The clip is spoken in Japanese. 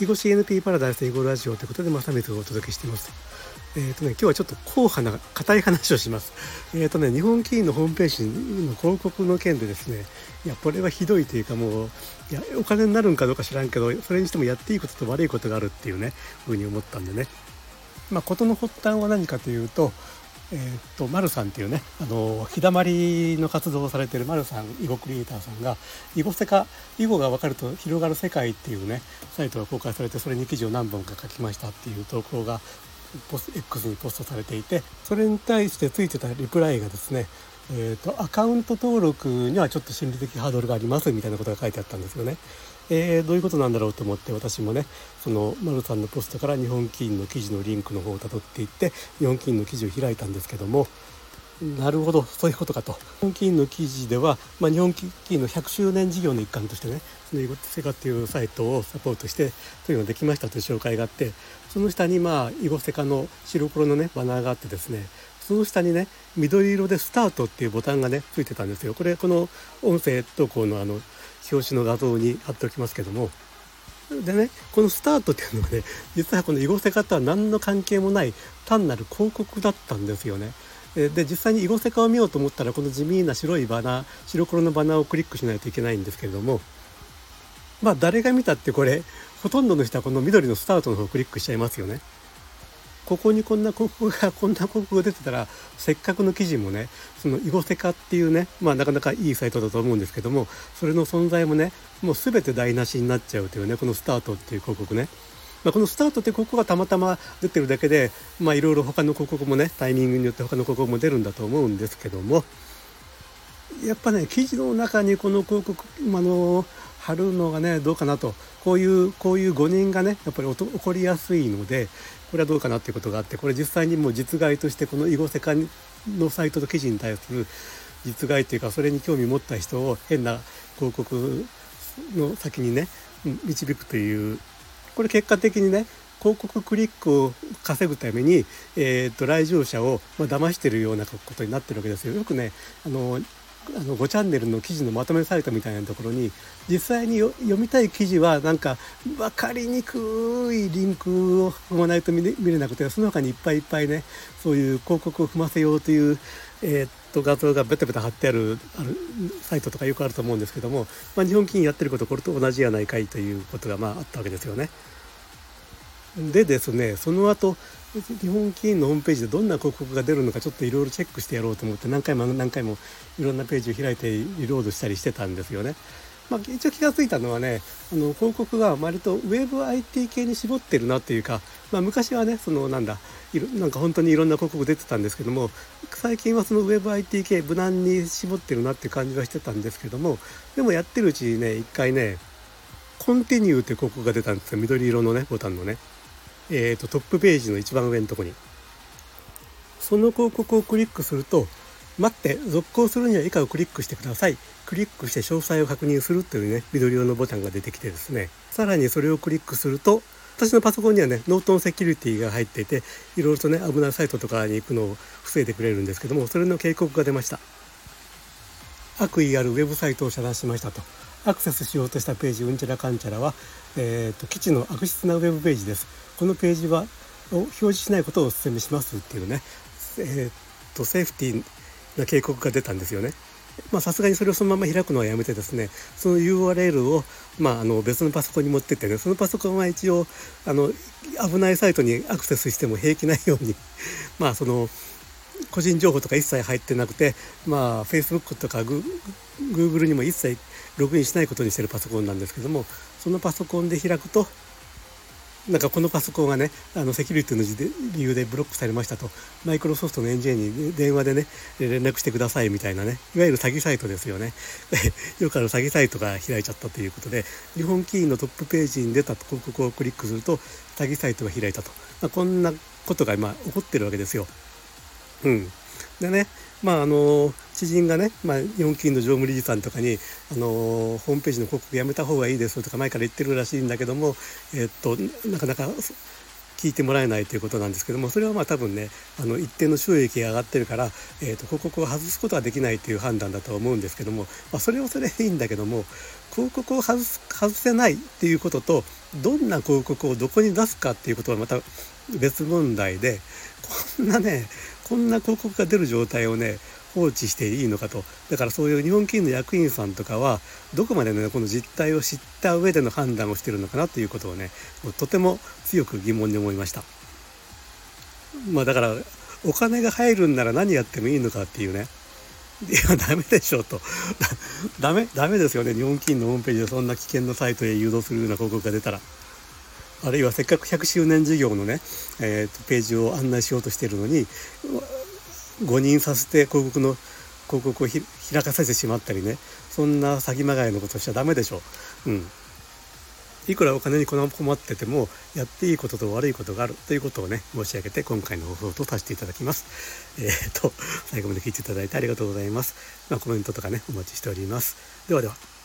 囲碁 CNP パラダイス囲碁ラジオということで、まさみとお届けしています。えっ、ー、とね、今日はちょっと硬派な、硬い話をします。えっ、ー、とね、日本棋院のホームページの広告の件でですね、いや、これはひどいというかもう、いや、お金になるんかどうか知らんけど、それにしてもやっていいことと悪いことがあるっていうね、ふうに思ったんでね。まあ、事の発端は何かというと、えー、っと丸さんっていうねあの日だまりの活動をされてる丸さん囲碁クリエイターさんが囲碁世界囲碁が分かると広がる世界っていうねサイトが公開されてそれに記事を何本か書きましたっていう投稿がポス X にポストされていてそれに対してついてたリプライがですねえーと、アカウント登録にはちょっと心理的ハードルがありますみたいなことが書いてあったんですよね。えー、どういうことなんだろうと思って私もねその丸さんのポストから日本棋院の記事のリンクの方をたどっていって日本棋院の記事を開いたんですけどもなるほどそういうことかと日本棋院の記事では、まあ、日本棋院の100周年事業の一環としてねその囲碁セカっていうサイトをサポートしてそういうのができましたという紹介があってその下にまあ囲碁セカの白黒のねバナーがあってですねその下にね緑色で「スタート」っていうボタンがねついてたんですよ。これこの音声投稿のあの表紙の画像に貼っておきますけどもでねこのスタートっていうのはね実はこの囲碁セカとは何の関係もない単なる広告だったんですよね。で実際に囲碁セカを見ようと思ったらこの地味な白いバナー白黒のバナーをクリックしないといけないんですけれどもまあ誰が見たってこれほとんどの人はこの緑のスタートの方をクリックしちゃいますよね。ここにこんな広告がこんな広告が出てたらせっかくの記事もねその囲碁セカっていうねまあなかなかいいサイトだと思うんですけどもそれの存在もねもう全て台無しになっちゃうというねこのスタートっていう広告ね。まあ、このスタートって広告がたまたま出てるだけでまあいろいろ他の広告もねタイミングによって他の広告も出るんだと思うんですけどもやっぱね記事の中にこの広告あの貼るのがねどうかなとこういうこういう誤認がねやっぱり起こりやすいのでこれはどうかなっていうことがあってこれ実際にもう実害としてこの囲碁世界のサイトと記事に対する実害というかそれに興味持った人を変な広告の先にね導くというこれ結果的にね広告クリックを稼ぐために、えーと、来場者を、まあ、騙してるようなことになってるわけですよ。よくねあのあの5チャンネルの記事のまとめサイトみたいなところに実際に読みたい記事はなんか分かりにくいリンクを踏まないと見れなくてその他にいっぱいいっぱいねそういう広告を踏ませようという、えー、っと画像がベタベタ貼ってあるあるサイトとかよくあると思うんですけども、まあ、日本金やってることこれと同じやないかいということがまああったわけですよね。でですねその後日本棋院のホームページでどんな広告が出るのかちょっといろいろチェックしてやろうと思って何回も何回もいろんなページを開いてリロードしたりしてたんですよね。まあ、一応気が付いたのはねあの広告が割とウェブ IT 系に絞ってるなっていうか、まあ、昔はねそのなんだなんか本当にいろんな広告出てたんですけども最近はそのウェブ IT 系無難に絞ってるなっていう感じはしてたんですけどもでもやってるうちにね一回ねコンティニューって広告が出たんですよ緑色のねボタンのね。えーと、トップページの一番上のとこに。その広告をクリックすると待って続行するには以下をクリックしてください。クリックして詳細を確認するというね緑色のボタンが出てきてですね。さらにそれをクリックすると私のパソコンにはねノートンセキュリティが入っていていろいろとね危ないサイトとかに行くのを防いでくれるんですけどもそれの警告が出ました。悪意あるウェブサイトを遮断しましたと。アクセスしようとしたページうんちゃらかんちゃらは、えーと、基地の悪質なウェブページですこのページはを表示しないことをお勧めしますっていうね、えーと、セーフティーな警告が出たんですよね。まさすがにそれをそのまま開くのはやめてですねその URL を、まあ、あの別のパソコンに持ってってねそのパソコンは一応あの危ないサイトにアクセスしても平気ないように まあその個人情報とか一切入ってなくてまあ Facebook とか Google にも一切ログインしないことにしてるパソコンなんですけどもそのパソコンで開くとなんかこのパソコンがねあのセキュリティの理由でブロックされましたとマイクロソフトのエンジニアに電話でね連絡してくださいみたいなねいわゆる詐欺サイトですよね よくある詐欺サイトが開いちゃったということで日本キーのトップページに出た広告をクリックすると詐欺サイトが開いたと、まあ、こんなことが今起こってるわけですよ。うん、でねまああの知人がね、まあ、日本金の常務理事さんとかに、あのホームページの広告やめた方がいいですとか前から言ってるらしいんだけども、えっとなかなか聞いてもらえないということなんですけどもそれはまあ多分ねあの一定の収益が上がってるから、えーと、広告を外すことはできないという判断だと思うんですけども、まあ、それはそれでいいんだけども広告を外す外せないっていうこととどんな広告をどこに出すかっていうことはまた別問題でこんなねこんな広告が出る状態をね放置していいのかと。だからそういう日本棋院の役員さんとかはどこまでねこの実態を知った上での判断をしてるのかなということをねとても強く疑問に思いました。まあだからお金が入るんなら何やってもいいのかっていうね。いやダメでしょと。ダメダメですよね。日本棋院のホームページでそんな危険なサイトへ誘導するような広告が出たら。あるいはせっかく100周年事業のね、えーと、ページを案内しようとしているのに誤認させて広告の広告を開かせてしまったりねそんな詐欺まがいのことしちゃダメでしょう。うんいくらお金に困っててもやっていいことと悪いことがあるということをね申し上げて今回の放送とさせていただきます。えー、っと最後まで聞いていただいてありがとうございます。まあ、コメントとかねお待ちしております。ではでは。